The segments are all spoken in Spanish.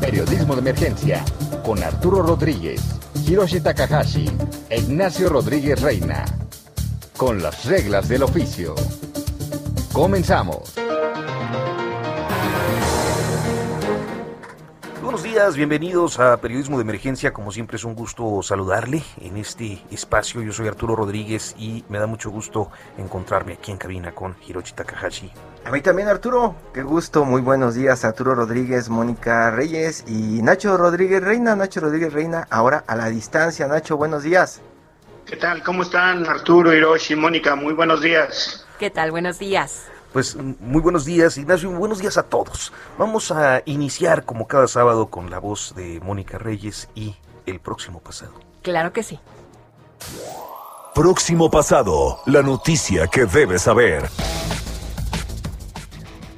Periodismo de Emergencia con Arturo Rodríguez, Hiroshi Takahashi e Ignacio Rodríguez Reina. Con las reglas del oficio. Comenzamos. Buenos días, bienvenidos a Periodismo de Emergencia. Como siempre es un gusto saludarle en este espacio. Yo soy Arturo Rodríguez y me da mucho gusto encontrarme aquí en cabina con Hiroshi Takahashi. A mí también Arturo, qué gusto, muy buenos días Arturo Rodríguez, Mónica Reyes y Nacho Rodríguez Reina, Nacho Rodríguez Reina, ahora a la distancia, Nacho, buenos días. ¿Qué tal? ¿Cómo están Arturo, Hiroshi, Mónica? Muy buenos días. ¿Qué tal? Buenos días. Pues muy buenos días, Ignacio, buenos días a todos. Vamos a iniciar como cada sábado con la voz de Mónica Reyes y el próximo pasado. Claro que sí. Próximo pasado, la noticia que debes saber.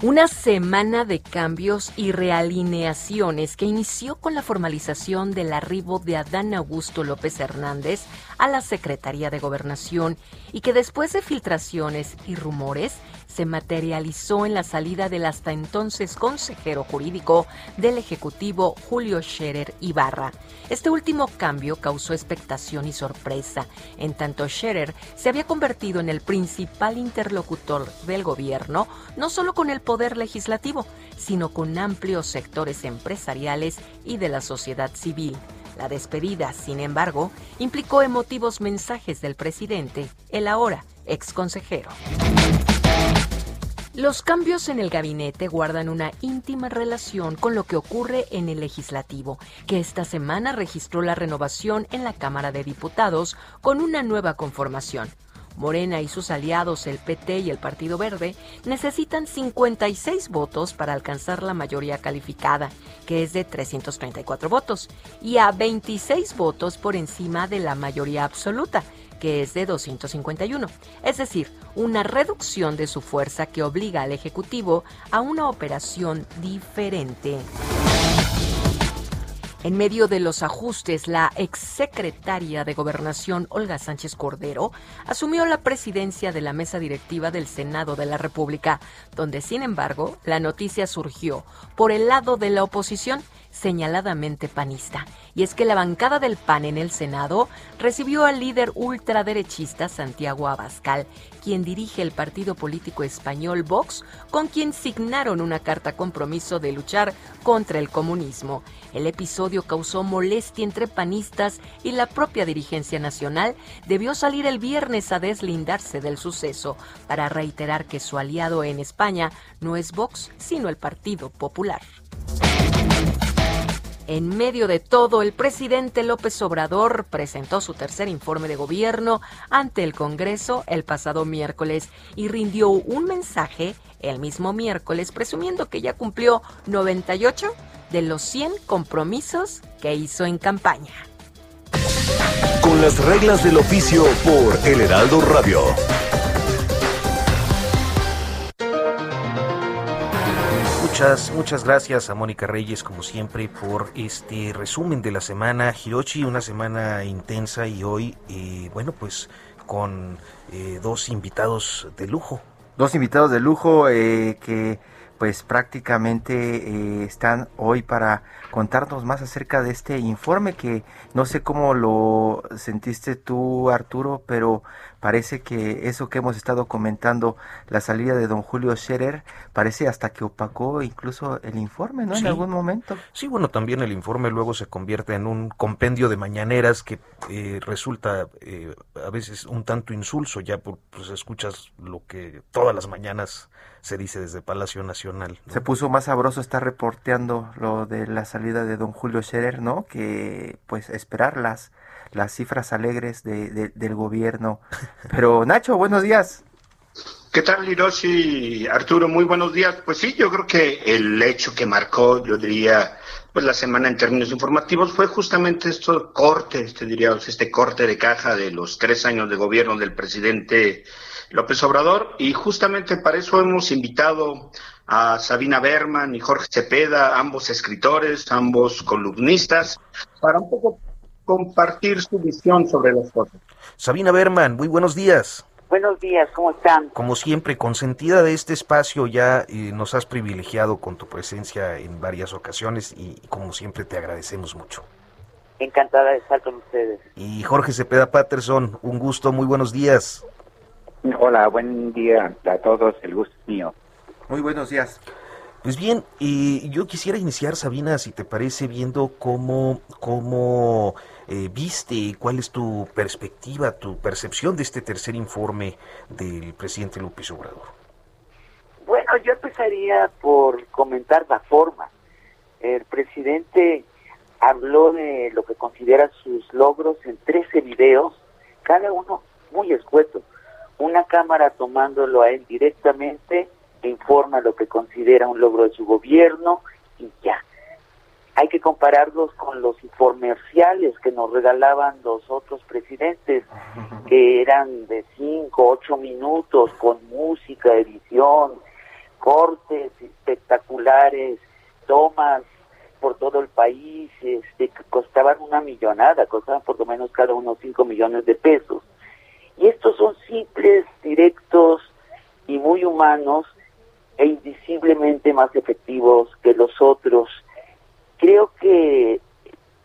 Una semana de cambios y realineaciones que inició con la formalización del arribo de Adán Augusto López Hernández a la Secretaría de Gobernación y que después de filtraciones y rumores se materializó en la salida del hasta entonces consejero jurídico del Ejecutivo Julio Scherer Ibarra. Este último cambio causó expectación y sorpresa, en tanto Scherer se había convertido en el principal interlocutor del gobierno, no solo con el poder legislativo, sino con amplios sectores empresariales y de la sociedad civil. La despedida, sin embargo, implicó emotivos mensajes del presidente, el ahora ex consejero. Los cambios en el gabinete guardan una íntima relación con lo que ocurre en el legislativo, que esta semana registró la renovación en la Cámara de Diputados con una nueva conformación. Morena y sus aliados, el PT y el Partido Verde, necesitan 56 votos para alcanzar la mayoría calificada, que es de 334 votos, y a 26 votos por encima de la mayoría absoluta, que es de 251, es decir, una reducción de su fuerza que obliga al Ejecutivo a una operación diferente. En medio de los ajustes, la exsecretaria de Gobernación, Olga Sánchez Cordero, asumió la presidencia de la mesa directiva del Senado de la República, donde, sin embargo, la noticia surgió por el lado de la oposición, señaladamente panista. Y es que la bancada del PAN en el Senado recibió al líder ultraderechista Santiago Abascal, quien dirige el partido político español Vox, con quien signaron una carta compromiso de luchar contra el comunismo. El episodio causó molestia entre panistas y la propia dirigencia nacional debió salir el viernes a deslindarse del suceso para reiterar que su aliado en España no es Vox, sino el Partido Popular. En medio de todo, el presidente López Obrador presentó su tercer informe de gobierno ante el Congreso el pasado miércoles y rindió un mensaje el mismo miércoles presumiendo que ya cumplió 98 de los 100 compromisos que hizo en campaña. Con las reglas del oficio por El Heraldo Radio. Muchas, muchas gracias a Mónica Reyes, como siempre, por este resumen de la semana. Hirochi, una semana intensa y hoy, eh, bueno, pues con eh, dos invitados de lujo. Dos invitados de lujo eh, que pues prácticamente eh, están hoy para contarnos más acerca de este informe que no sé cómo lo sentiste tú Arturo, pero parece que eso que hemos estado comentando, la salida de don Julio Scherer, parece hasta que opacó incluso el informe, ¿no? Sí. En algún momento. Sí, bueno, también el informe luego se convierte en un compendio de mañaneras que eh, resulta eh, a veces un tanto insulso, ya por, pues escuchas lo que todas las mañanas se dice desde Palacio Nacional. ¿no? Se puso más sabroso estar reporteando lo de la salida de don Julio Scherer, ¿no? Que pues esperar las cifras alegres de, del gobierno. Pero Nacho, buenos días. ¿Qué tal, Hiroshi? Arturo, muy buenos días. Pues sí, yo creo que el hecho que marcó, yo diría, pues la semana en términos informativos fue justamente esto corte, este diría, este corte de caja de los tres años de gobierno del presidente López Obrador y justamente para eso hemos invitado a Sabina Berman y Jorge Cepeda, ambos escritores, ambos columnistas, para un poco compartir su visión sobre las cosas. Sabina Berman, muy buenos días. Buenos días, ¿cómo están? Como siempre, consentida de este espacio, ya eh, nos has privilegiado con tu presencia en varias ocasiones y como siempre te agradecemos mucho. Encantada de estar con ustedes. Y Jorge Cepeda Patterson, un gusto, muy buenos días. Hola, buen día a todos, el gusto es mío. Muy buenos días. Pues bien, y yo quisiera iniciar, Sabina, si te parece, viendo cómo, cómo eh, viste, cuál es tu perspectiva, tu percepción de este tercer informe del presidente López Obrador. Bueno, yo empezaría por comentar la forma. El presidente habló de lo que considera sus logros en 13 videos, cada uno muy escueto. Una cámara tomándolo a él directamente informa lo que considera un logro de su gobierno y ya. Hay que compararlos con los informerciales que nos regalaban los otros presidentes, que eran de 5, 8 minutos, con música, edición, cortes espectaculares, tomas por todo el país, este, que costaban una millonada, costaban por lo menos cada uno 5 millones de pesos. Y estos son simples, directos y muy humanos e invisiblemente más efectivos que los otros. Creo que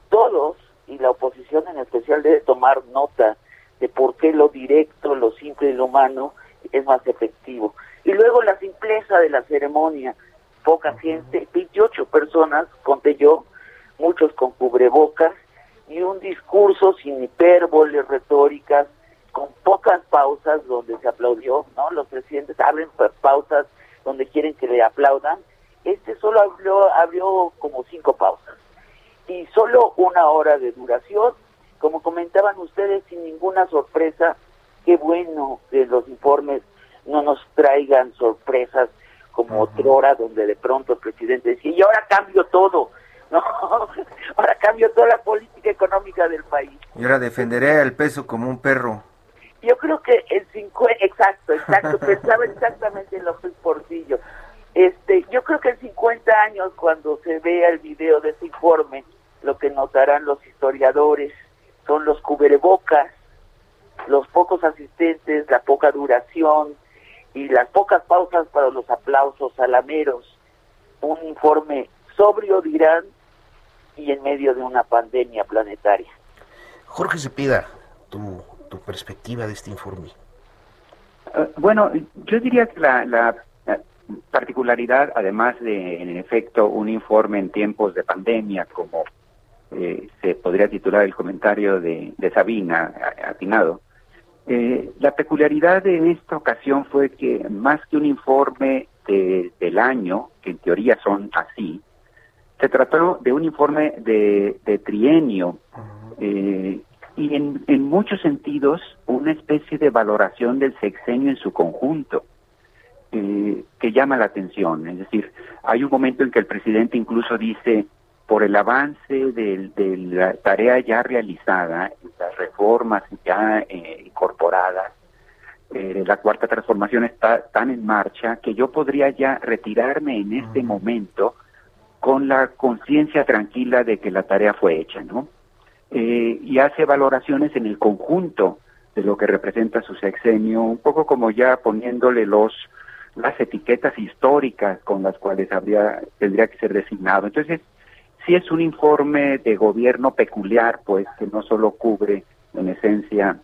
todos, y la oposición en especial, debe tomar nota de por qué lo directo, lo simple y lo humano es más efectivo. Y luego la simpleza de la ceremonia, poca gente, 28 personas, conté yo, muchos con cubrebocas, y un discurso sin hipérboles retóricas, con pocas pausas donde se aplaudió, ¿no? Los presidentes abren pausas donde quieren que le aplaudan, este solo abrió, abrió como cinco pausas y solo una hora de duración, como comentaban ustedes, sin ninguna sorpresa, qué bueno que los informes no nos traigan sorpresas como otra hora donde de pronto el presidente decía, y ahora cambio todo, no, ahora cambio toda la política económica del país. Y ahora defenderé el peso como un perro. Yo creo que el 50, exacto, exacto, pensaba exactamente en López Portillo. Este, yo creo que en 50 años, cuando se vea el video de ese informe, lo que notarán los historiadores son los cubrebocas, los pocos asistentes, la poca duración y las pocas pausas para los aplausos alameros. Un informe sobrio, dirán, y en medio de una pandemia planetaria. Jorge Cepeda, tú perspectiva de este informe? Eh, bueno, yo diría que la, particularidad, además de, en efecto, un informe en tiempos de pandemia, como eh, se podría titular el comentario de, Sabina, atinado, eh, la peculiaridad de esta ocasión fue que más que un informe del año, que en teoría son así, se trató de un informe de, trienio y en, en muchos sentidos una especie de valoración del sexenio en su conjunto. Eh, que llama la atención. Es decir, hay un momento en que el presidente incluso dice, por el avance de, la tarea ya realizada, las reformas ya eh, incorporadas, eh, la cuarta transformación está tan en marcha que yo podría ya retirarme en este momento con la conciencia tranquila de que la tarea fue hecha, ¿no? Eh, y hace valoraciones en el conjunto de lo que representa su sexenio, un poco como ya poniéndole los las etiquetas históricas con las cuales habría tendría que ser designado. Entonces, si es un informe de gobierno peculiar, pues que no solo cubre en esencia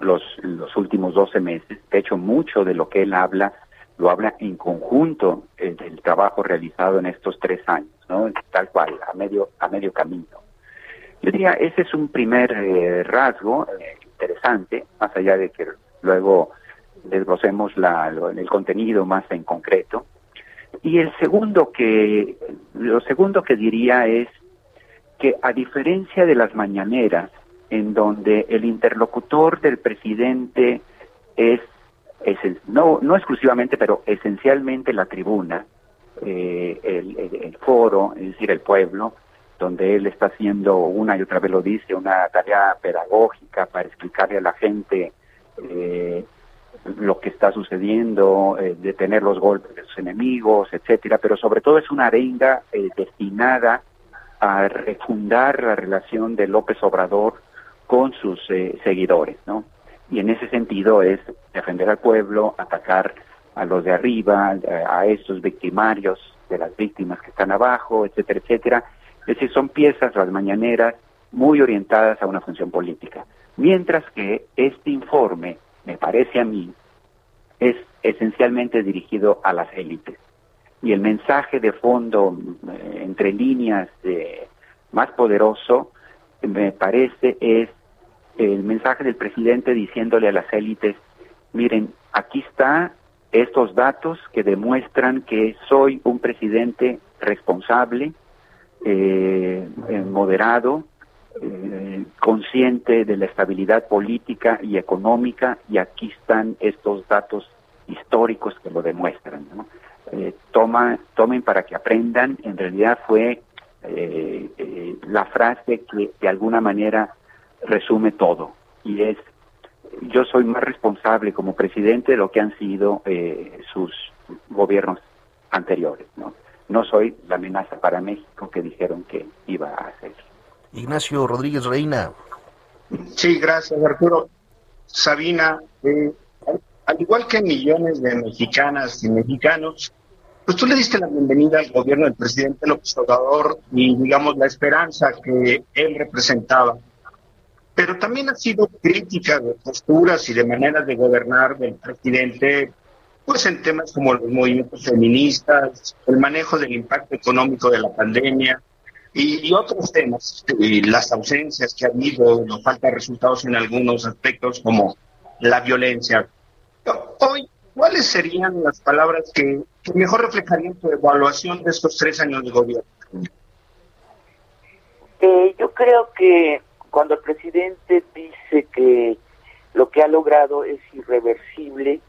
los, los últimos 12 meses, de hecho mucho de lo que él habla lo habla en conjunto eh, del trabajo realizado en estos tres años, ¿no? Tal cual, a medio, a medio camino. Yo diría, ese es un primer eh, rasgo eh, interesante, más allá de que luego desglosemos la, el contenido más en concreto. Y el segundo que, lo segundo que diría es que a diferencia de las mañaneras, en donde el interlocutor del presidente es, no, no exclusivamente, pero esencialmente la tribuna, eh, el, foro, es decir, el pueblo, donde él está haciendo una y otra vez lo dice, una tarea pedagógica para explicarle a la gente eh, lo que está sucediendo, eh, detener los golpes de sus enemigos, etcétera, pero sobre todo es una arenga eh, destinada a refundar la relación de López Obrador con sus eh, seguidores, ¿no? Y en ese sentido es defender al pueblo, atacar a los de arriba, a estos victimarios de las víctimas que están abajo, etcétera, etcétera. Es decir, son piezas, las mañaneras, muy orientadas a una función política. Mientras que este informe me parece a mí, es esencialmente dirigido a las élites. Y el mensaje de fondo, eh, entre líneas, más poderoso, me parece, es el mensaje del presidente diciéndole a las élites, miren, aquí está estos datos que demuestran que soy un presidente responsable, eh, eh, moderado, eh, consciente de la estabilidad política y económica y aquí están estos datos históricos que lo demuestran. Eh, toma, tomen para que aprendan, en realidad fue eh, la frase que de alguna manera resume todo y es yo soy más responsable como presidente de lo que han sido sus gobiernos anteriores. ¿no? no soy la amenaza para México que dijeron que iba a hacer. Ignacio Rodríguez Reina. Sí, gracias Arturo. Sabina, eh, al igual que millones de mexicanas y mexicanos, pues tú le diste la bienvenida al gobierno del presidente López Obrador y digamos la esperanza que él representaba. Pero también ha sido crítica de posturas y de maneras de gobernar del presidente, pues en temas como los movimientos feministas, el manejo del impacto económico de la pandemia, y, otros temas, y las ausencias que ha habido, la falta de resultados en algunos aspectos como la violencia. Hoy, ¿cuáles serían las palabras que, mejor reflejarían tu evaluación de estos tres años de gobierno? Eh, yo creo que cuando el presidente dice que lo que ha logrado es irreversible,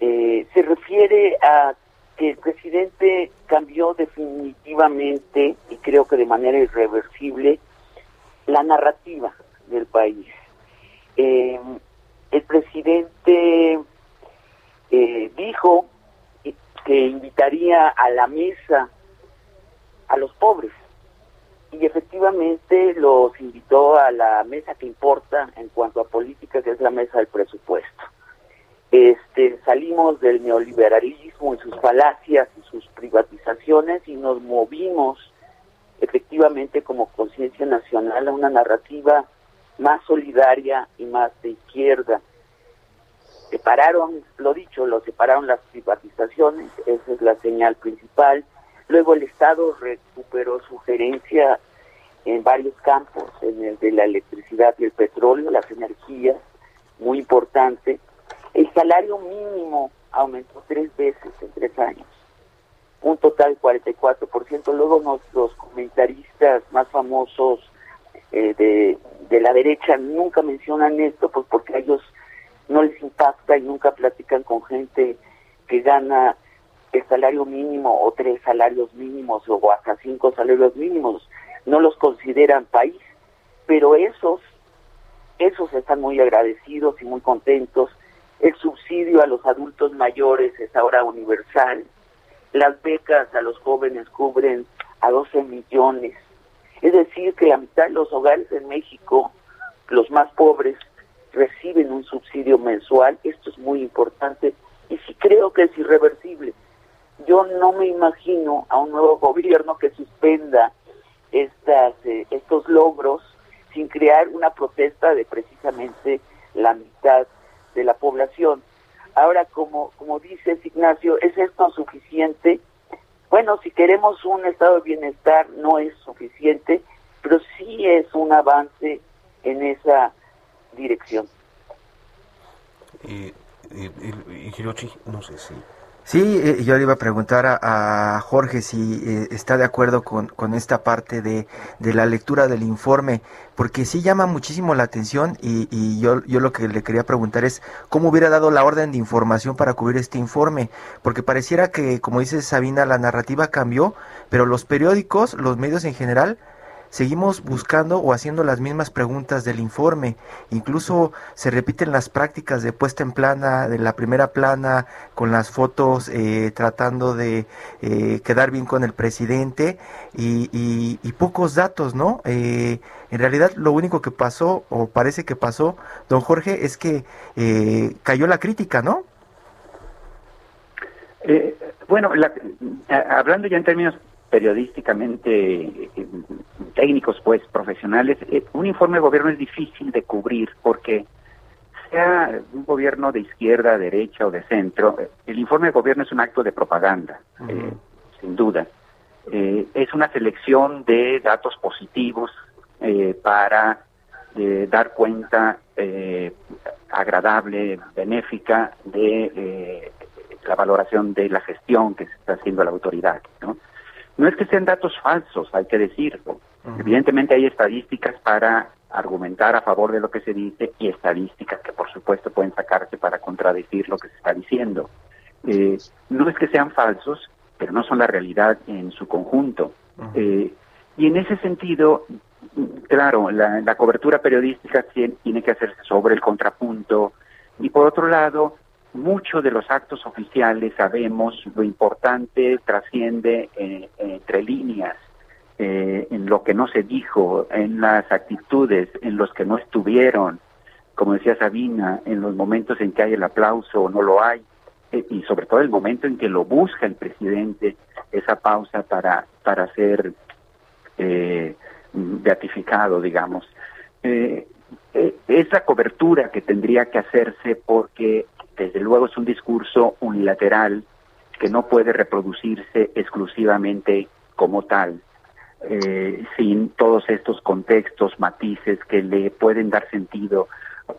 eh, se refiere a que el presidente cambió definitivamente y creo que de manera irreversible la narrativa del país. Eh, el presidente eh, dijo que invitaría a la mesa a los pobres y efectivamente los invitó a la mesa que importa en cuanto a política, que es la mesa del presupuesto. Este, salimos del neoliberalismo y sus falacias y sus privatizaciones y nos movimos efectivamente como conciencia nacional a una narrativa más solidaria y más de izquierda. Separaron, lo dicho, lo separaron las privatizaciones, esa es la señal principal. Luego el Estado recuperó su gerencia en varios campos, en el de la electricidad y el petróleo, las energías, muy importante el salario mínimo aumentó tres veces en tres años, un total 44%. Luego nuestros comentaristas más famosos eh, de, de la derecha nunca mencionan esto, pues porque a ellos no les impacta y nunca platican con gente que gana el salario mínimo o tres salarios mínimos o hasta cinco salarios mínimos. No los consideran país, pero esos, esos están muy agradecidos y muy contentos el subsidio a los adultos mayores es ahora universal. Las becas a los jóvenes cubren a 12 millones. Es decir, que la mitad de los hogares en México, los más pobres, reciben un subsidio mensual. Esto es muy importante y sí creo que es irreversible. Yo no me imagino a un nuevo gobierno que suspenda estas, eh, estos logros sin crear una protesta de precisamente la mitad de la población. Ahora, como, como dices, Ignacio, ¿es esto suficiente? Bueno, si queremos un estado de bienestar, no es suficiente, pero sí es un avance en esa dirección. Eh, eh, Hirochi, no sé si Sí, eh, yo le iba a preguntar a, Jorge si eh, está de acuerdo con, con esta parte de, de, la lectura del informe, porque sí llama muchísimo la atención y, y, yo, yo lo que le quería preguntar es cómo hubiera dado la orden de información para cubrir este informe, porque pareciera que, como dice Sabina, la narrativa cambió, pero los periódicos, los medios en general, seguimos buscando o haciendo las mismas preguntas del informe. Incluso se repiten las prácticas de puesta en plana, de la primera plana, con las fotos, eh, tratando de eh, quedar bien con el presidente y, pocos datos, ¿no? Eh, en realidad lo único que pasó, o parece que pasó, don Jorge, es que cayó la crítica, ¿no? bueno, hablando ya en términos periodísticamente eh, técnicos, pues profesionales, eh, un informe de gobierno es difícil de cubrir porque sea un gobierno de izquierda, derecha o de centro, eh, el informe de gobierno es un acto de propaganda, sin duda. es una selección de datos positivos para dar cuenta agradable, benéfica de la valoración de la gestión que se está haciendo la autoridad, ¿no? No es que sean datos falsos, hay que decirlo. Evidentemente hay estadísticas para argumentar a favor de lo que se dice y estadísticas que por supuesto pueden sacarse para contradecir lo que se está diciendo. Eh, no es que sean falsos, pero no son la realidad en su conjunto. Eh, y en ese sentido, claro, la, la cobertura periodística tiene que hacerse sobre el contrapunto y por otro lado, muchos de los actos oficiales sabemos lo importante trasciende eh, entre líneas, eh, en lo que no se dijo, en las actitudes, en los que no estuvieron, como decía Sabina, en los momentos en que hay el aplauso o no lo hay, eh, y sobre todo el momento en que lo busca el presidente, esa pausa para, para ser beatificado, digamos. es la cobertura que tendría que hacerse porque desde luego es un discurso unilateral que no puede reproducirse exclusivamente como tal, eh, sin todos estos contextos, matices que le pueden dar sentido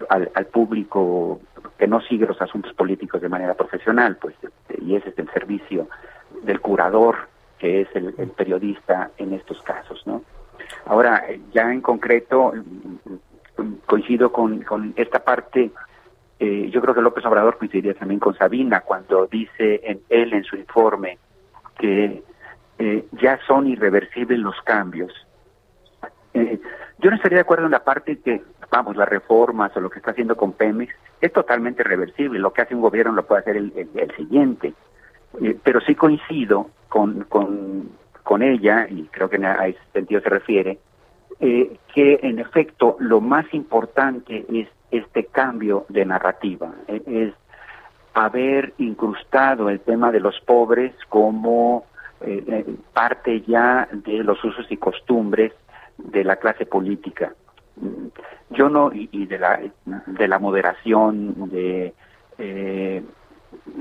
al, público que no sigue los asuntos políticos de manera profesional, pues, y ese es el servicio del curador, que es el, periodista en estos casos, ¿no? Ahora, ya en concreto, coincido con, con esta parte eh, yo creo que López Obrador coincidiría también con Sabina cuando dice en él en su informe que eh, ya son irreversibles los cambios. Eh, yo no estaría de acuerdo en la parte que, vamos, las reformas o lo que está haciendo con Pemex es totalmente reversible. Lo que hace un gobierno lo puede hacer el, siguiente. pero sí coincido con ella, y creo que a ese sentido se refiere, que en efecto lo más importante es este cambio de narrativa, es haber incrustado el tema de los pobres como eh, eh, parte ya de los usos y costumbres de la clase política. Yo no, y, de, la, de la moderación, de eh,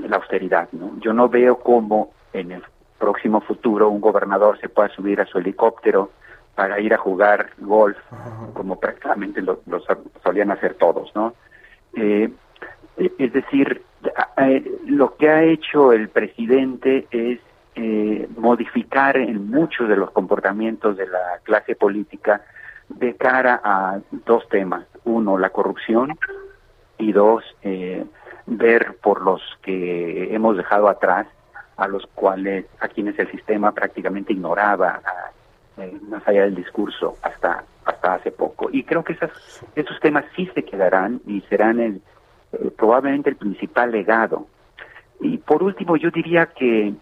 la austeridad, ¿no? Yo no veo cómo en el próximo futuro un gobernador se pueda subir a su helicóptero para ir a jugar golf, como prácticamente lo, solían hacer todos, ¿no? Eh, es decir, eh, lo que ha hecho el presidente es eh, modificar en muchos de los comportamientos de la clase política de cara a dos temas. Uno, la corrupción y dos, ver por los que hemos dejado atrás, a los cuales, a quienes el sistema prácticamente ignoraba, eh, más allá del discurso hasta hasta hace poco. Y creo que esas, esos temas sí se quedarán y serán el, eh, probablemente el principal legado. Y por último, yo diría que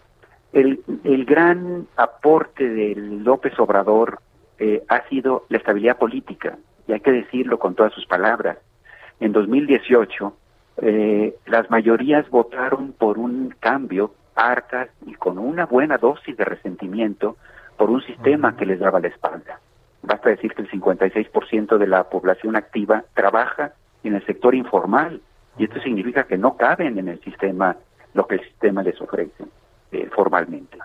el, el gran aporte del López Obrador eh, ha sido la estabilidad política, y hay que decirlo con todas sus palabras. En 2018, las mayorías votaron por un cambio hartas y con una buena dosis de resentimiento por un sistema que les daba la espalda. Basta decir que el 56% de la población activa trabaja en el sector informal y esto significa que no caben en el sistema lo que el sistema les ofrece eh, formalmente.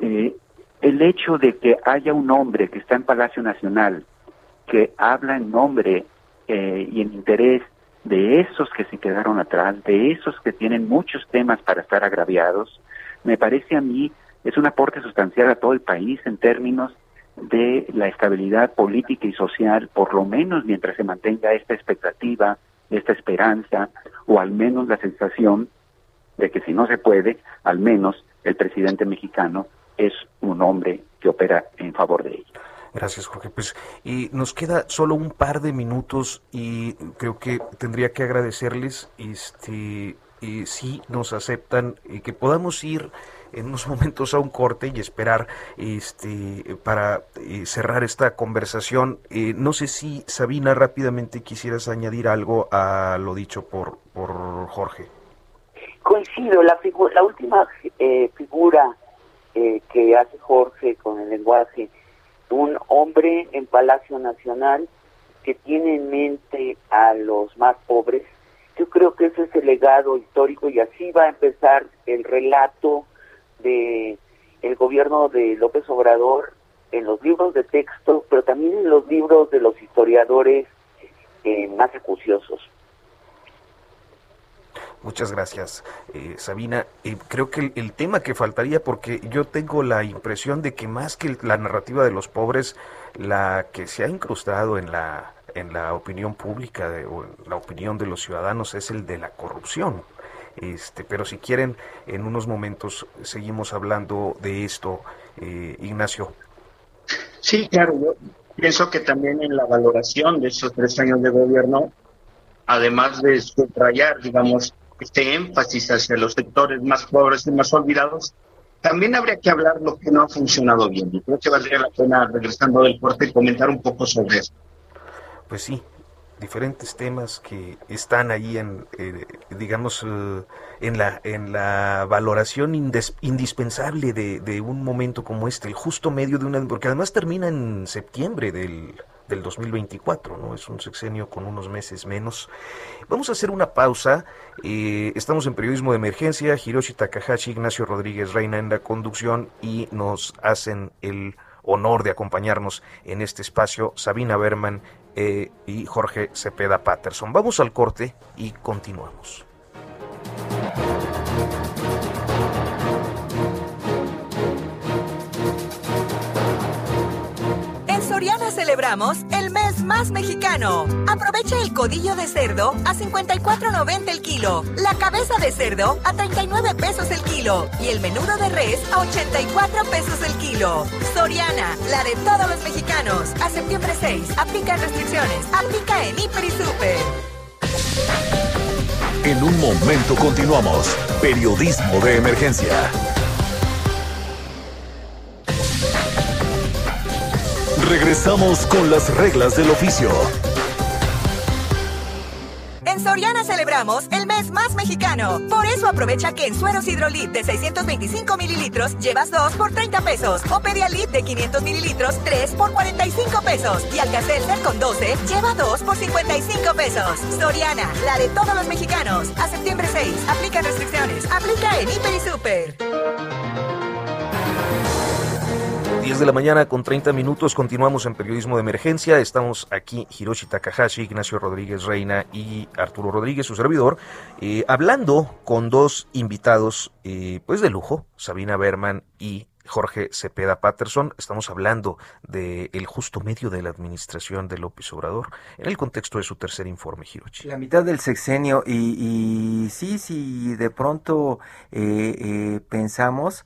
Eh, el hecho de que haya un hombre que está en Palacio Nacional que habla en nombre eh, y en interés de esos que se quedaron atrás, de esos que tienen muchos temas para estar agraviados, me parece a mí es un aporte sustancial a todo el país en términos de la estabilidad política y social, por lo menos mientras se mantenga esta expectativa, esta esperanza, o al menos la sensación de que si no se puede, al menos el presidente mexicano es un hombre que opera en favor de ellos. Gracias, Jorge. Pues y nos queda solo un par de minutos y creo que tendría que agradecerles este y si nos aceptan y que podamos ir en unos momentos a un corte y esperar este para eh, cerrar esta conversación. Eh, no sé si Sabina rápidamente quisieras añadir algo a lo dicho por por Jorge. Coincido, la, la última eh, figura que hace Jorge con el lenguaje un hombre en Palacio Nacional que tiene en mente a los más pobres. Yo creo que ese es el legado histórico y así va a empezar el relato de el gobierno de López Obrador en los libros de texto, pero también en los libros de los historiadores eh, más acuciosos. Muchas gracias, eh, Sabina. Eh, creo que el, tema que faltaría, porque yo tengo la impresión de que más que la narrativa de los pobres, la que se ha incrustado en la en la opinión pública o en la opinión de los ciudadanos es el de la corrupción. Este, pero si quieren, en unos momentos seguimos hablando de esto, eh, Ignacio. Sí, claro. Yo pienso que también en la valoración de esos tres años de gobierno, además de subrayar, digamos, este énfasis hacia los sectores más pobres y más olvidados, también habría que hablar lo que no ha funcionado bien. Y creo que valdría la pena, regresando del corte, comentar un poco sobre eso. Pues sí, diferentes temas que están ahí en, eh, digamos, eh, en, la, en la valoración indispensable de, de, un momento como este, el justo medio de una... porque además termina en septiembre del del 2024, ¿no? Es un sexenio con unos meses menos. Vamos a hacer una pausa. Eh, estamos en periodismo de emergencia. Hiroshi Takahashi, Ignacio Rodríguez Reina en la conducción y nos hacen el honor de acompañarnos en este espacio Sabina Berman eh, y Jorge Cepeda Patterson. Vamos al corte y continuamos. Celebramos el mes más mexicano. Aprovecha el codillo de cerdo a 54.90 el kilo, la cabeza de cerdo a 39 pesos el kilo y el menudo de res a 84 pesos el kilo. Soriana, la de todos los mexicanos. A septiembre 6, aplica restricciones. Aplica en Hiper y Super. En un momento continuamos. Periodismo de emergencia. Regresamos con las reglas del oficio. En Soriana celebramos el mes más mexicano. Por eso aprovecha que en sueros hidrolit de 625 mililitros llevas 2 por 30 pesos. O Pedialit de 500 mililitros, 3 por 45 pesos. Y Alcacelser con 12 lleva 2 por 55 pesos. Soriana, la de todos los mexicanos. A septiembre 6, aplica restricciones. Aplica en Hiper y Super. 10 de la mañana con 30 minutos continuamos en periodismo de emergencia. Estamos aquí Hiroshi Takahashi, Ignacio Rodríguez Reina y Arturo Rodríguez, su servidor, eh, hablando con dos invitados eh, pues de lujo, Sabina Berman y Jorge Cepeda Patterson. Estamos hablando del el justo medio de la administración de López Obrador en el contexto de su tercer informe, Hiroshi. La mitad del sexenio y, sí, sí, de pronto eh, pensamos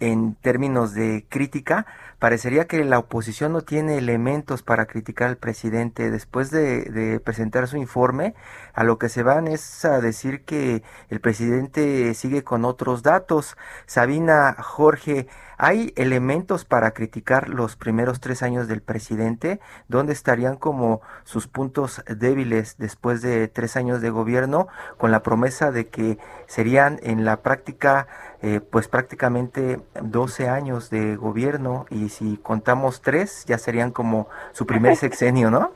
en términos de crítica, parecería que la oposición no tiene elementos para criticar al presidente. Después de, presentar su informe, a lo que se van es a decir que el presidente sigue con otros datos. Sabina, Jorge, ¿hay elementos para criticar los primeros tres años del presidente? ¿Dónde estarían como sus puntos débiles después de tres años de gobierno con la promesa de que serían en la práctica eh, pues prácticamente 12 años de gobierno y si contamos tres ya serían como su primer sexenio, ¿no?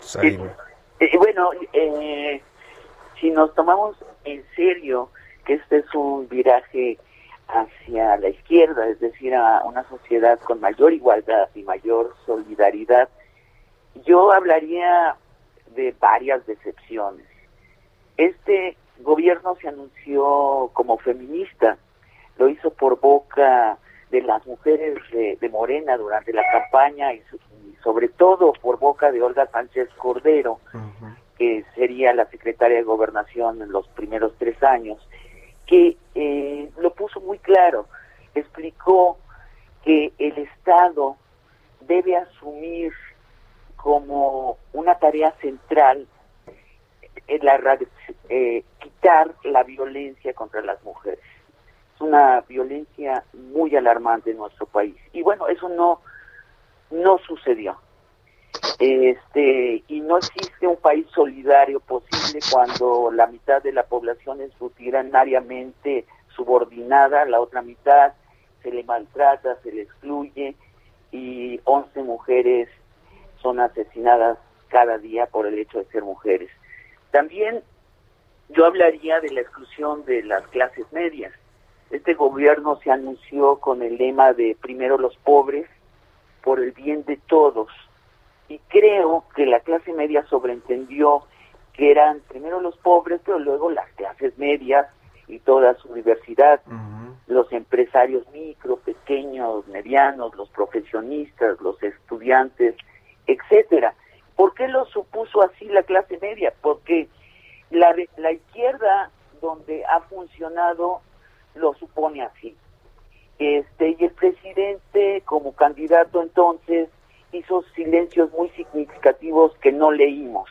Sí. bueno, eh, si nos tomamos en serio que este es un viraje hacia la izquierda, es decir, a una sociedad con mayor igualdad y mayor solidaridad, yo hablaría de varias decepciones. Este gobierno se anunció como feminista, lo hizo por boca de las mujeres de, Morena durante la campaña y, sobre todo por boca de Olga Sánchez Cordero, que sería la secretaria de gobernación en los primeros tres años, que eh, lo puso muy claro, explicó que el Estado debe asumir como una tarea central la, eh, quitar la violencia contra las mujeres. Es una violencia muy alarmante en nuestro país. Y bueno, eso no, no sucedió. Este, y no existe un país solidario posible cuando la mitad de la población es rutinariamente subordinada, la otra mitad se le maltrata, se le excluye y 11 mujeres son asesinadas cada día por el hecho de ser mujeres. También yo hablaría de la exclusión de las clases medias. Este gobierno se anunció con el lema de primero los pobres por el bien de todos. Y creo que la clase media sobreentendió que eran primero los pobres, pero luego las clases medias y toda su diversidad. Los empresarios micro, pequeños, medianos, los profesionistas, los estudiantes, etcétera. ¿Por qué lo supuso así la clase media? Porque la, la izquierda, donde ha funcionado, lo supone así. Este, y el presidente, como candidato entonces, hizo silencios muy significativos que no leímos.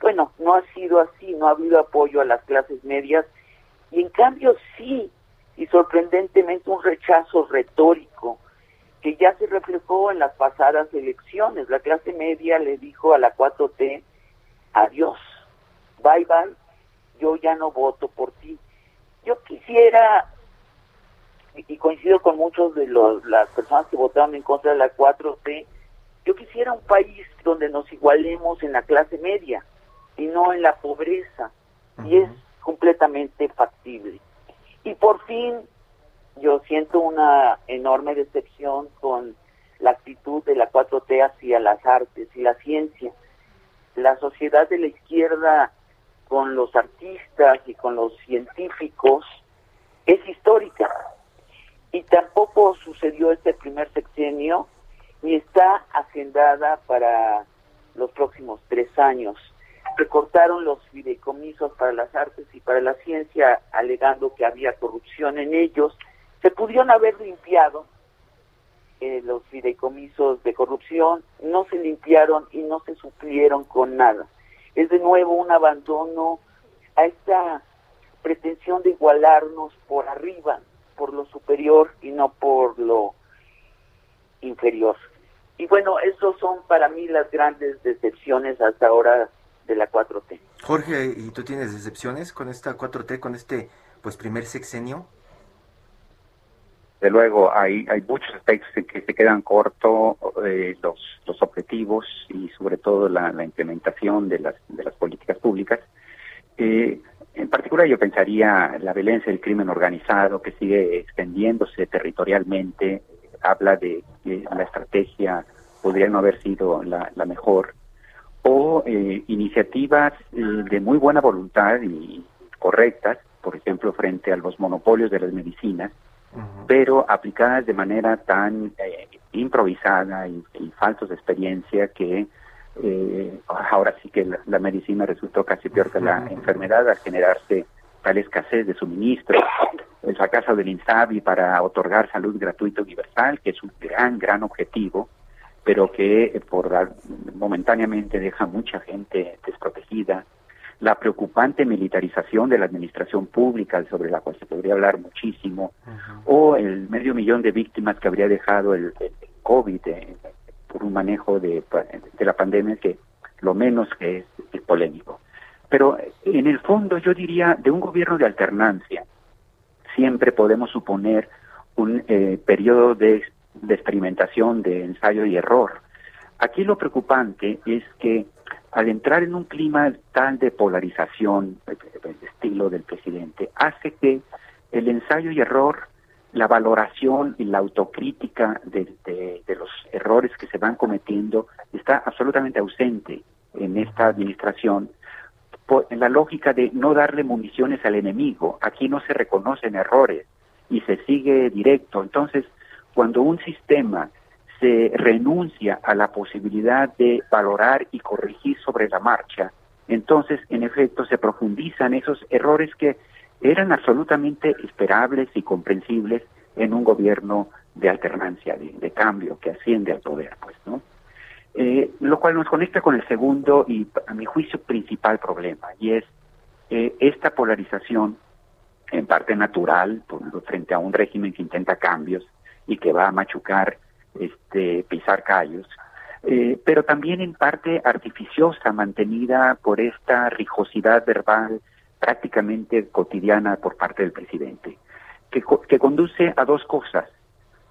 Bueno, no ha sido así, no ha habido apoyo a las clases medias, y en cambio sí, y sorprendentemente un rechazo retórico que ya se reflejó en las pasadas elecciones. La clase media le dijo a la 4T, adiós, bye bye, yo ya no voto por ti. Yo quisiera, y coincido con muchos de los, las personas que votaron en contra de la 4T, yo quisiera un país donde nos igualemos en la clase media y no en la pobreza. Y es completamente factible. Y por fin yo siento una enorme decepción con la actitud de la 4T hacia las artes y la ciencia. La sociedad de la izquierda con los artistas y con los científicos es histórica. Y tampoco sucedió este primer sexenio ni está agendada para los próximos tres años. Recortaron los fideicomisos para las artes y para la ciencia alegando que había corrupción en ellos se pudieron haber limpiado eh, los fideicomisos de corrupción, no se limpiaron y no se suplieron con nada. Es de nuevo un abandono a esta pretensión de igualarnos por arriba, por lo superior y no por lo inferior. Y bueno, esos son para mí las grandes decepciones hasta ahora de la 4T. Jorge, ¿y tú tienes decepciones con esta 4T, con este pues primer sexenio? De luego hay, hay muchos aspectos que se quedan cortos eh, los, los objetivos y sobre todo la, la implementación de las, de las políticas públicas. Eh, en particular yo pensaría la violencia del crimen organizado que sigue extendiéndose territorialmente, habla de que la estrategia podría no haber sido la, la mejor, o eh, iniciativas eh, de muy buena voluntad y correctas, por ejemplo, frente a los monopolios de las medicinas, pero aplicadas de manera tan eh, improvisada y, faltos de experiencia que eh, ahora sí que la, medicina resultó casi peor que la enfermedad al generarse tal escasez de suministro, el fracaso del INSABI para otorgar salud gratuita universal, que es un gran, gran objetivo, pero que eh, por momentáneamente deja mucha gente desprotegida, la preocupante militarización de la administración pública, sobre la cual se podría hablar muchísimo, o el medio millón de víctimas que habría dejado el, COVID eh, por un manejo de, la pandemia que lo menos que es, polémico. Pero en el fondo yo diría, de un gobierno de alternancia, siempre podemos suponer un eh, periodo de, de experimentación, de ensayo y error. Aquí lo preocupante es que al entrar en un clima tal de polarización, el estilo del presidente, hace que el ensayo y error la valoración y la autocrítica de, los errores que se van cometiendo está absolutamente ausente en esta administración en la lógica de no darle municiones al enemigo. Aquí no se reconocen errores y se sigue directo. Entonces, cuando un sistema se renuncia a la posibilidad de valorar y corregir sobre la marcha, entonces, en efecto, se profundizan esos errores que eran absolutamente esperables y comprensibles en un gobierno de alternancia, de, cambio, que asciende al poder, pues, ¿no? Eh, lo cual nos conecta con el segundo y, a mi juicio, principal problema, y es eh, esta polarización, en parte natural, frente a un régimen que intenta cambios y que va a machucar, este, pisar callos, eh, pero también en parte artificiosa, mantenida por esta rijosidad verbal prácticamente cotidiana por parte del presidente, que, que conduce a dos cosas.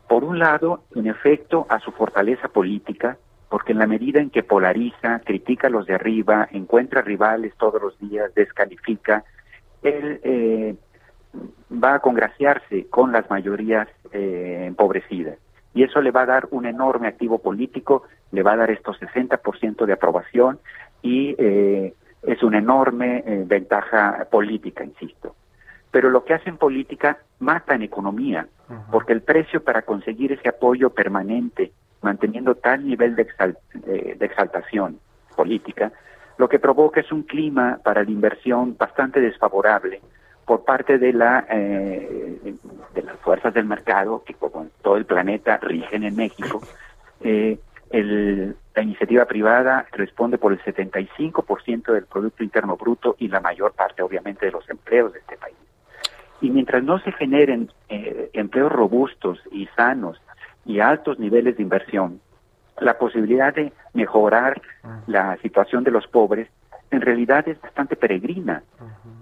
Por un lado, en efecto, a su fortaleza política, porque en la medida en que polariza, critica a los de arriba, encuentra rivales todos los días, descalifica, él eh, va a congraciarse con las mayorías eh, empobrecidas. Y eso le va a dar un enorme activo político, le va a dar estos 60% de aprobación y eh, es una enorme eh, ventaja política, insisto. Pero lo que hace en política mata en economía, porque el precio para conseguir ese apoyo permanente, manteniendo tal nivel de, de exaltación política, lo que provoca es un clima para la inversión bastante desfavorable por parte de la eh, de las fuerzas del mercado que como en todo el planeta rigen en México eh, el, la iniciativa privada responde por el 75% del Producto Interno Bruto y la mayor parte, obviamente, de los empleos de este país. Y mientras no se generen eh, empleos robustos y sanos y altos niveles de inversión, la posibilidad de mejorar la situación de los pobres en realidad es bastante peregrina.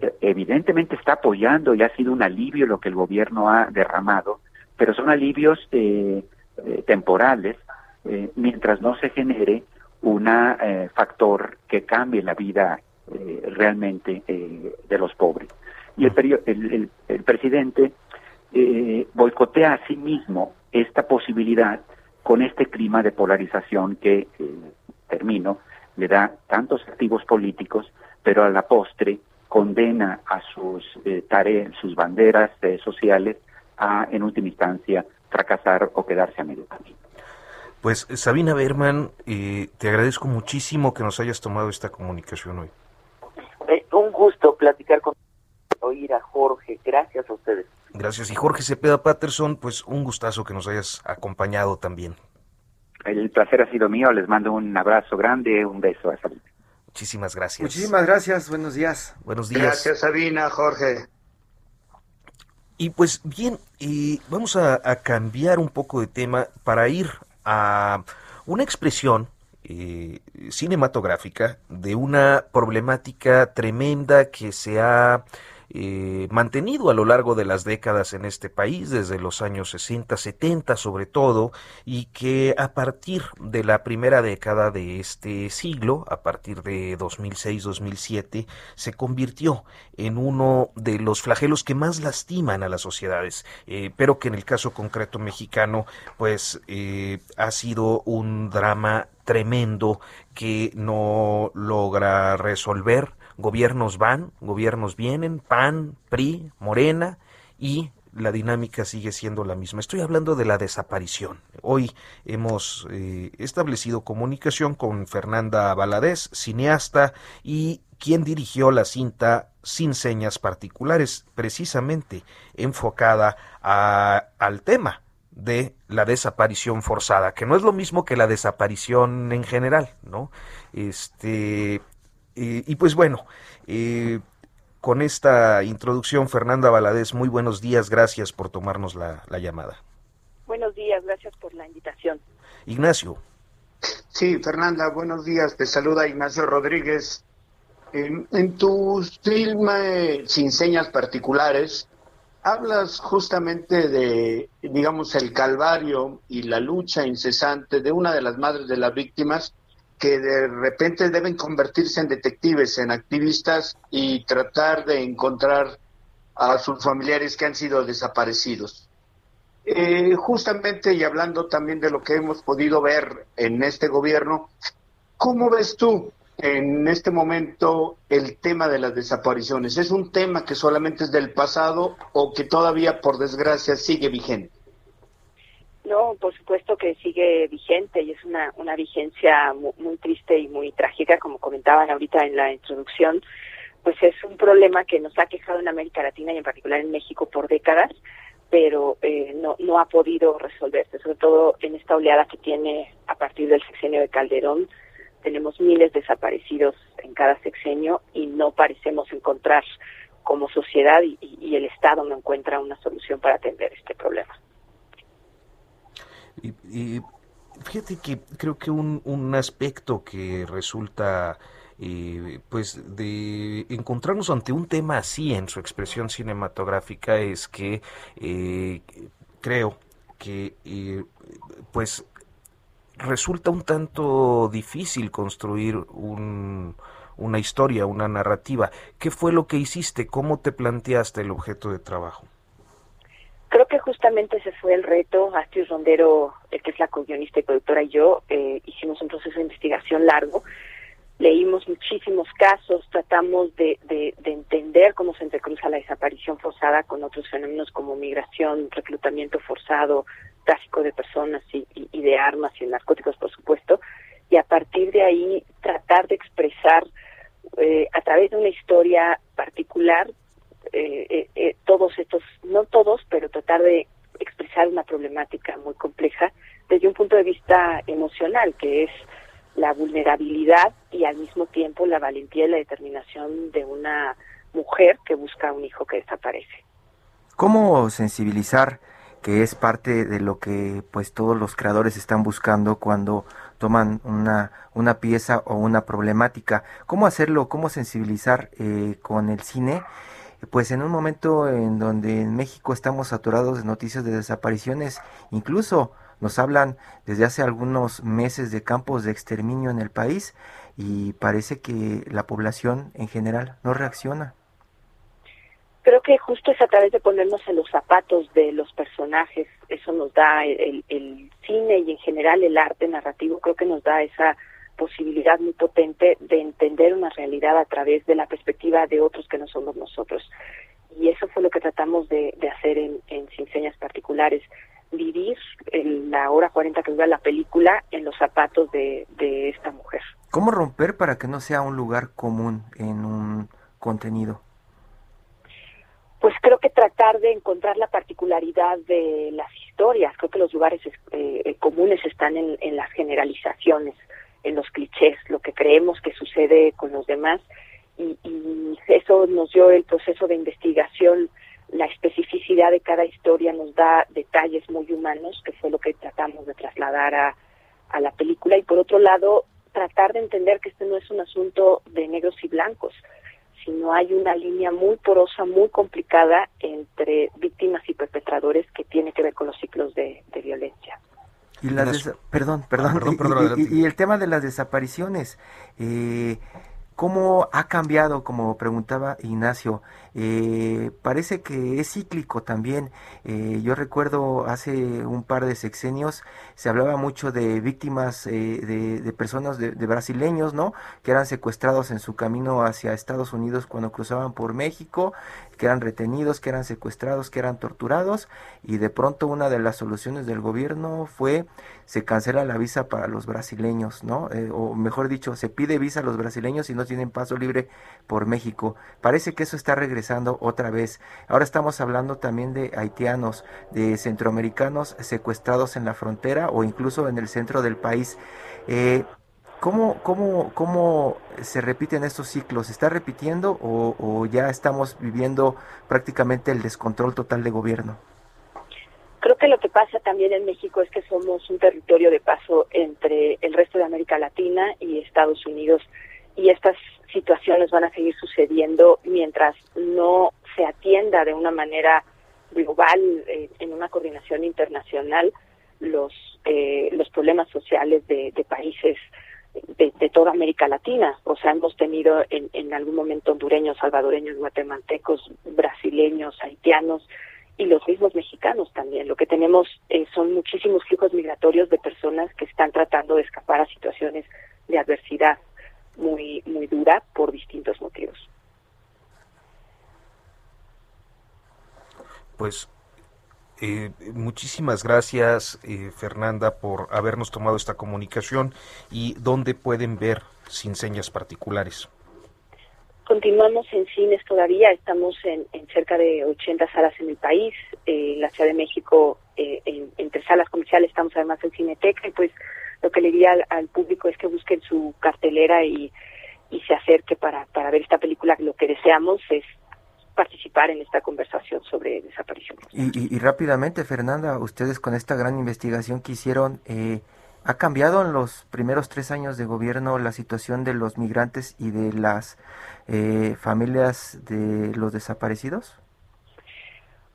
E, evidentemente está apoyando y ha sido un alivio lo que el gobierno ha derramado, pero son alivios eh, eh, temporales eh, mientras no se genere un eh, factor que cambie la vida realmente de los pobres. Y el, el, presidente boicotea a sí mismo esta posibilidad con este clima de polarización que, termino, le da tantos activos políticos, pero a la postre condena a sus tareas, sus banderas sociales a, en última instancia, fracasar o quedarse a medio camino. Pues Sabina Berman, eh, te agradezco muchísimo que nos hayas tomado esta comunicación hoy. Eh, un gusto platicar con oír a Jorge. Gracias a ustedes. Gracias. Y Jorge Cepeda Patterson, pues un gustazo que nos hayas acompañado también. El placer ha sido mío. Les mando un abrazo grande, un beso a Sabina. Muchísimas gracias. Muchísimas gracias. Buenos días. Buenos días. Gracias, Sabina, Jorge. Y pues bien, eh, vamos a, cambiar un poco de tema para ir a una expresión eh, cinematográfica de una problemática tremenda que se ha eh, mantenido a lo largo de las décadas en este país, desde los años 60, 70 sobre todo, y que a partir de la primera década de este siglo, a partir de 2006-2007, se convirtió en uno de los flagelos que más lastiman a las sociedades, eh, pero que en el caso concreto mexicano, pues eh, ha sido un drama tremendo que no logra resolver gobiernos van, gobiernos vienen, PAN, PRI, Morena y la dinámica sigue siendo la misma. Estoy hablando de la desaparición. Hoy hemos eh, establecido comunicación con Fernanda Valadez, cineasta y quien dirigió la cinta Sin señas particulares, precisamente enfocada al tema de la desaparición forzada, que no es lo mismo que la desaparición en general, ¿no? Este, y pues bueno, con esta introducción, Fernanda Valadez, muy buenos días, gracias por tomarnos la, llamada. Buenos días, gracias por la invitación. Ignacio. Sí, Fernanda, buenos días, te saluda Ignacio Rodríguez. En, en tu filme Sin Señas Particulares, hablas justamente de, digamos, el calvario y la lucha incesante de una de las madres de las víctimas que de repente deben convertirse en detectives, en activistas y tratar de encontrar a sus familiares que han sido desaparecidos. Eh, justamente y hablando también de lo que hemos podido ver en este gobierno, ¿cómo ves tú en este momento el tema de las desapariciones? ¿Es un tema que solamente es del pasado o que todavía, por desgracia, sigue vigente? No, por supuesto que sigue vigente y es una, una vigencia muy, triste y muy trágica, como comentaban ahorita en la introducción, pues es un problema que nos ha quejado en América Latina y en particular en México por décadas, pero eh, no, no ha podido resolverse, sobre todo en esta oleada que tiene a partir del sexenio de Calderón. Tenemos miles desaparecidos en cada sexenio y no parecemos encontrar como sociedad y, y el Estado no encuentra una solución para atender este problema. Y, fíjate que creo que un, un aspecto que resulta eh, pues de encontrarnos ante un tema así en su expresión cinematográfica es que eh, creo que eh, pues resulta un tanto difícil construir un, una historia, una narrativa. ¿Qué fue lo que hiciste? ¿Cómo te planteaste el objeto de trabajo? Creo que justamente ese fue el reto. Astrid Rondero, el que es la co-guionista y productora, y yo eh, hicimos un proceso de investigación largo. Leímos muchísimos casos, tratamos de, de, entender cómo se entrecruza la desaparición forzada con otros fenómenos como migración, reclutamiento forzado, tráfico de personas y, y de armas y narcóticos, por supuesto. Y a partir de ahí tratar de expresar eh, a través de una historia particular eh, eh, eh, todos estos, no todos, pero tratar de expresar una problemática muy compleja desde un punto de vista emocional, que es la vulnerabilidad y al mismo tiempo la valentía y la determinación de una mujer que busca un hijo que desaparece. ¿Cómo sensibilizar, que es parte de lo que pues todos los creadores están buscando cuando toman una, una pieza o una problemática? ¿Cómo hacerlo? ¿Cómo sensibilizar eh, con el cine? Pues en un momento en donde en México estamos saturados de noticias de desapariciones, incluso nos hablan desde hace algunos meses de campos de exterminio en el país y parece que la población en general no reacciona. Creo que justo es a través de ponernos en los zapatos de los personajes, eso nos da el, el cine y en general el arte narrativo, creo que nos da esa posibilidad muy potente de entender una realidad a través de la perspectiva de otros que no somos nosotros. Y eso fue lo que tratamos de, hacer en, Sin Señas Particulares, vivir en la hora 40 que dura la película en los zapatos de, de esta mujer. ¿Cómo romper para que no sea un lugar común en un contenido? Pues creo que tratar de encontrar la particularidad de las historias, creo que los lugares eh, comunes están en, en las generalizaciones en los clichés, lo que creemos que sucede con los demás y, eso nos dio el proceso de investigación, la especificidad de cada historia nos da detalles muy humanos, que fue lo que tratamos de trasladar a, a la película. Y por otro lado tratar de entender que este no es un asunto de negros y blancos, sino hay una línea muy porosa, muy complicada entre víctimas y perpetradores que tiene que ver con los ciclos de violencia. Y perdón, perdón, ah, y, el tema de las desapariciones, eh, ¿cómo ha cambiado, como preguntaba Ignacio? Eh, parece que es cíclico también. Eh, yo recuerdo hace un par de sexenios se hablaba mucho de víctimas de, de, personas de, de, brasileños, ¿no? Que eran secuestrados en su camino hacia Estados Unidos cuando cruzaban por México que eran retenidos, que eran secuestrados, que eran torturados y de pronto una de las soluciones del gobierno fue se cancela la visa para los brasileños, ¿no? Eh, o mejor dicho, se pide visa a los brasileños y no tienen paso libre por México. Parece que eso está regresando otra vez. Ahora estamos hablando también de haitianos, de centroamericanos secuestrados en la frontera o incluso en el centro del país. Eh, ¿Cómo, cómo, ¿Cómo se repiten estos ciclos? ¿Se está repitiendo o, ya estamos viviendo prácticamente el descontrol total de gobierno? Creo que lo que pasa también en México es que somos un territorio de paso entre el resto de América Latina y Estados Unidos y estas situaciones van a seguir sucediendo mientras no se atienda de una manera global eh, en una coordinación internacional los eh, los problemas sociales de países de, toda América Latina. O sea, hemos tenido en, en algún momento hondureños, salvadoreños, guatemaltecos, brasileños, haitianos, y los mismos mexicanos también. Lo que tenemos eh, son muchísimos flujos migratorios de personas que están tratando de escapar a situaciones de adversidad muy muy dura por distintos motivos. Pues eh, muchísimas gracias, eh, Fernanda, por habernos tomado esta comunicación y dónde pueden ver sin señas particulares. Continuamos en cines todavía, estamos en, cerca de 80 salas en el país, en la Ciudad de México, eh, entre salas comerciales estamos además en Cineteca y pues lo que le diría al, público es que busquen su cartelera y, se acerque para ver esta película. Lo que deseamos es participar en esta conversación sobre desapariciones. Y, y, rápidamente, Fernanda, ustedes con esta gran investigación que hicieron, eh, ¿ha cambiado en los primeros tres años de gobierno la situación de los migrantes y de las eh, familias de los desaparecidos?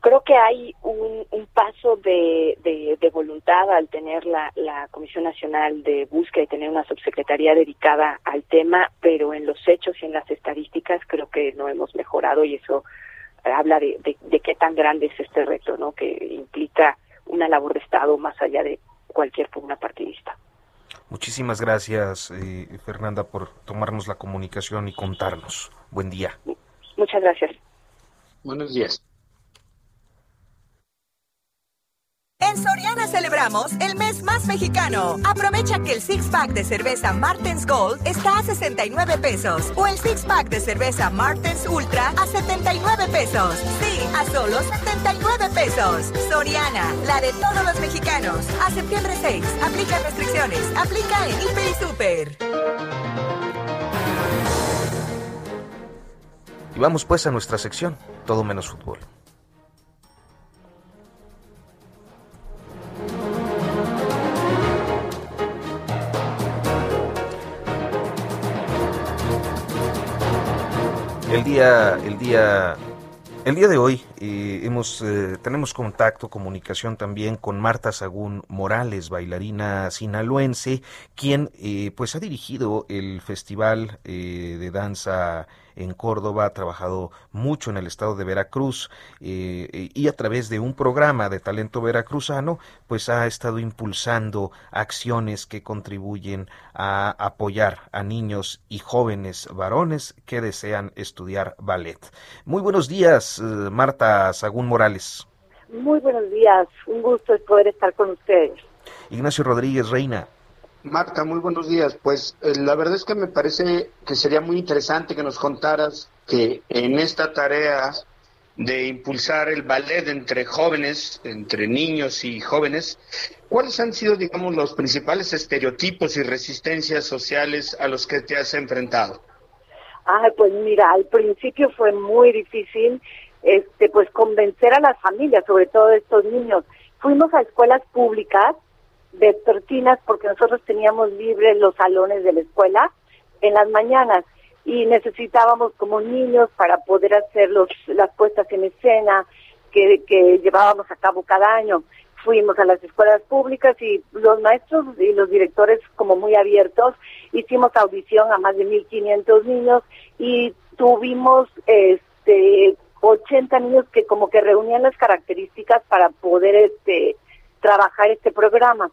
Creo que hay un, paso de, de, voluntad al tener la, la Comisión Nacional de Búsqueda y tener una subsecretaría dedicada al tema, pero en los hechos y en las estadísticas creo que no hemos mejorado y eso habla de, de, qué tan grande es este reto, ¿no? Que implica una labor de Estado más allá de cualquier pugna partidista. Muchísimas gracias, eh, Fernanda, por tomarnos la comunicación y contarnos. Buen día. Muchas gracias. Buenos días. En Soriana celebramos el mes más mexicano. Aprovecha que el six pack de cerveza Martens Gold está a 69 pesos o el six pack de cerveza Martens Ultra a 79 pesos. Sí, a solo 79 pesos. Soriana, la de todos los mexicanos. A septiembre 6, aplica restricciones. Aplica en Hiper y Super. Y vamos pues a nuestra sección, todo menos fútbol. El día, el día, el día de hoy eh, hemos, eh, tenemos contacto, comunicación también con Marta Sagún Morales, bailarina sinaloense, quien eh, pues ha dirigido el festival de danza en Córdoba, ha trabajado mucho en el estado de Veracruz eh, y a través de un programa de talento veracruzano, pues ha estado impulsando acciones que contribuyen a apoyar a niños y jóvenes varones que desean estudiar ballet. Muy buenos días, eh, Marta Sagún Morales. Muy buenos días, un gusto poder estar con ustedes. Ignacio Rodríguez Reina. Marta, muy buenos días. Pues eh, la verdad es que me parece que sería muy interesante que nos contaras que en esta tarea de impulsar el ballet entre jóvenes, entre niños y jóvenes, ¿cuáles han sido, digamos, los principales estereotipos y resistencias sociales a los que te has enfrentado? Ah, pues mira, al principio fue muy difícil, este, pues convencer a las familias, sobre todo estos niños. Fuimos a escuelas públicas vespertinas porque nosotros teníamos libres los salones de la escuela en las mañanas y necesitábamos como niños para poder hacer los, las puestas en escena que, que llevábamos a cabo cada año. Fuimos a las escuelas públicas y los maestros y los directores como muy abiertos, hicimos audición a más de 1.500 niños y tuvimos este 80 niños que como que reunían las características para poder este trabajar este programa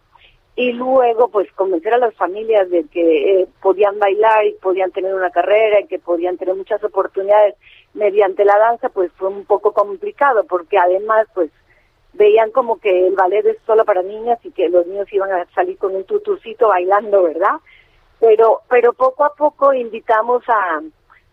y luego pues convencer a las familias de que eh, podían bailar y podían tener una carrera y que podían tener muchas oportunidades mediante la danza pues fue un poco complicado porque además pues veían como que el ballet es solo para niñas y que los niños iban a salir con un tutucito bailando, ¿verdad? Pero pero poco a poco invitamos a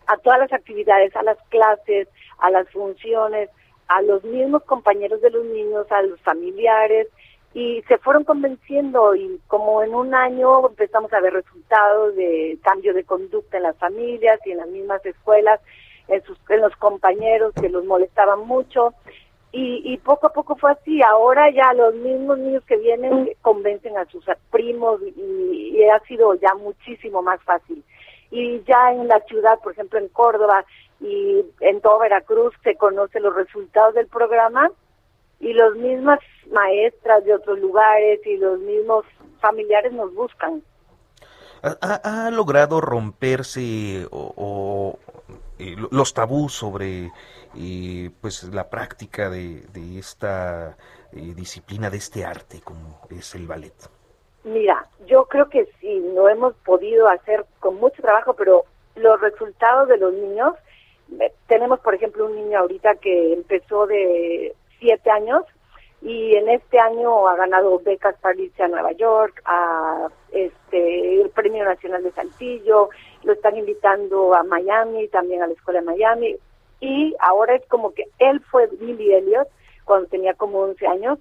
a todas las actividades, a las clases, a las funciones, a los mismos compañeros de los niños, a los familiares y se fueron convenciendo y como en un año empezamos a ver resultados de cambio de conducta en las familias y en las mismas escuelas, en, sus, en los compañeros que los molestaban mucho y, y poco a poco fue así. Ahora ya los mismos niños que vienen convencen a sus primos y, y ha sido ya muchísimo más fácil. Y ya en la ciudad, por ejemplo en Córdoba y en toda Veracruz se conocen los resultados del programa y los mismas maestras de otros lugares y los mismos familiares nos buscan. ¿Ha, logrado romperse o, los tabús sobre pues la práctica de, esta disciplina, de este arte como es el ballet? Mira, yo creo que sí, lo hemos podido hacer con mucho trabajo, pero los resultados de los niños, tenemos por ejemplo un niño ahorita que empezó de siete años y en este año ha ganado becas para irse a Nueva York, a este el Premio Nacional de Saltillo, lo están invitando a Miami, también a la Escuela de Miami, y ahora es como que él fue Billy Elliot cuando tenía como 11 años,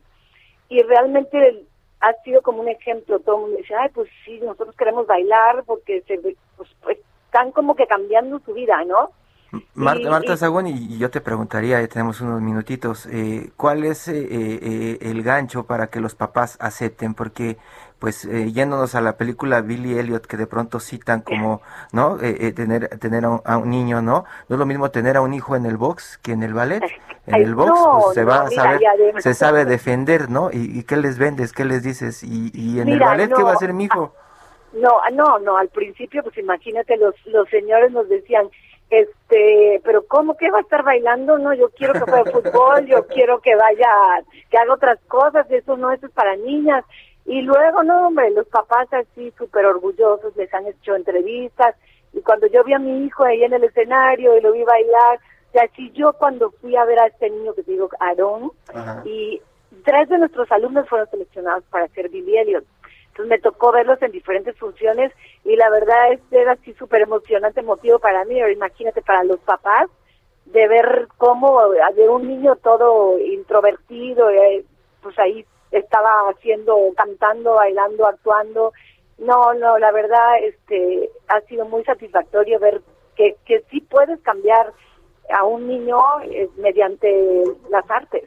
y realmente ha sido como un ejemplo, todo el mundo dice, ay, pues sí, nosotros queremos bailar porque se, pues, pues están como que cambiando su vida, ¿no? Marta, Marta Sagún, y yo te preguntaría, ya tenemos unos minutitos, eh, ¿cuál es eh, eh, el gancho para que los papás acepten? Porque, pues, yéndonos a la película Billy Elliot, que de pronto citan como, ¿no? tener tener a un, niño, ¿no? No es lo mismo tener a un hijo en el box que en el ballet. En el box, pues, se va a saber, se sabe defender, ¿no? ¿Y, qué les vendes? ¿Qué les dices? ¿Y, y en el ballet qué va a hacer mi hijo? No, no, no, al principio, pues imagínate, los, los señores nos decían, este, pero ¿cómo que va a estar bailando? No, yo quiero que juegue fútbol, yo quiero que vaya, que haga otras cosas, eso no, eso es para niñas. Y luego, no, hombre, los papás así súper orgullosos, les han hecho entrevistas, y cuando yo vi a mi hijo ahí en el escenario y lo vi bailar, o sea, si yo cuando fui a ver a este niño que te digo, Aarón, y tres de nuestros alumnos fueron seleccionados para ser Billy Elliot. Entonces me tocó verlos en diferentes funciones y la verdad es era así súper emocionante, motivo para mí, imagínate para los papás, de ver cómo de un niño todo introvertido, eh, pues ahí estaba haciendo, cantando, bailando, actuando. No, no, la verdad este ha sido muy satisfactorio ver que, que sí puedes cambiar a un niño eh, mediante las artes.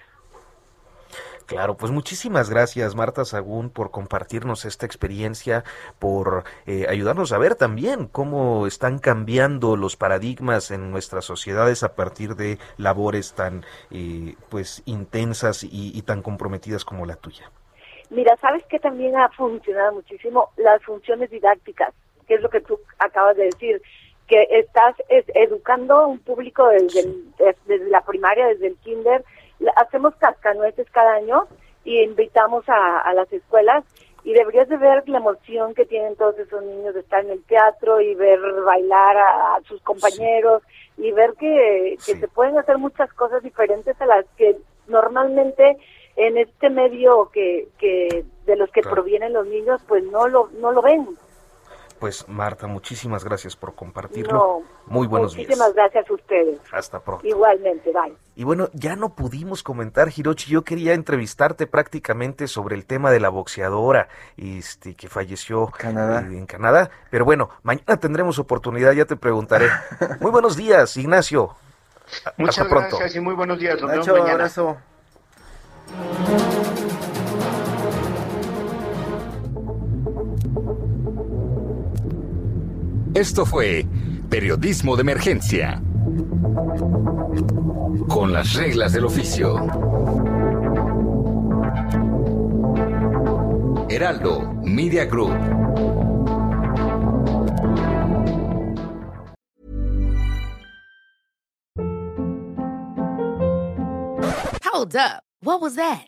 Claro, pues muchísimas gracias Marta Sagún por compartirnos esta experiencia, por eh, ayudarnos a ver también cómo están cambiando los paradigmas en nuestras sociedades a partir de labores tan eh, pues intensas y, tan comprometidas como la tuya. Mira, sabes que también ha funcionado muchísimo las funciones didácticas, que es lo que tú acabas de decir que estás educando a un público desde, desde la primaria, desde el kinder, hacemos cascanueces cada año y invitamos a, las escuelas y deberías de ver la emoción que tienen todos esos niños de estar en el teatro y ver bailar a, sus compañeros y ver que, se pueden hacer muchas cosas diferentes a las que normalmente en este medio que, que de los que provienen los niños pues no lo no lo ven pues Marta, muchísimas gracias por compartirlo. Muy buenos días. Muchísimas gracias a ustedes. Hasta pronto. Igualmente, bye. Y bueno, ya no pudimos comentar, Hirochi, yo quería entrevistarte prácticamente sobre el tema de la boxeadora este, que falleció eh, en Canadá, pero bueno, mañana tendremos oportunidad, ya te preguntaré. muy buenos días, Ignacio. Muchas Hasta pronto. gracias y muy buenos días. Nos vemos mañana. Abrazo. Esto fue Periodismo de Emergencia. Con las reglas del oficio. Heraldo Media Group. Hold up. What was that?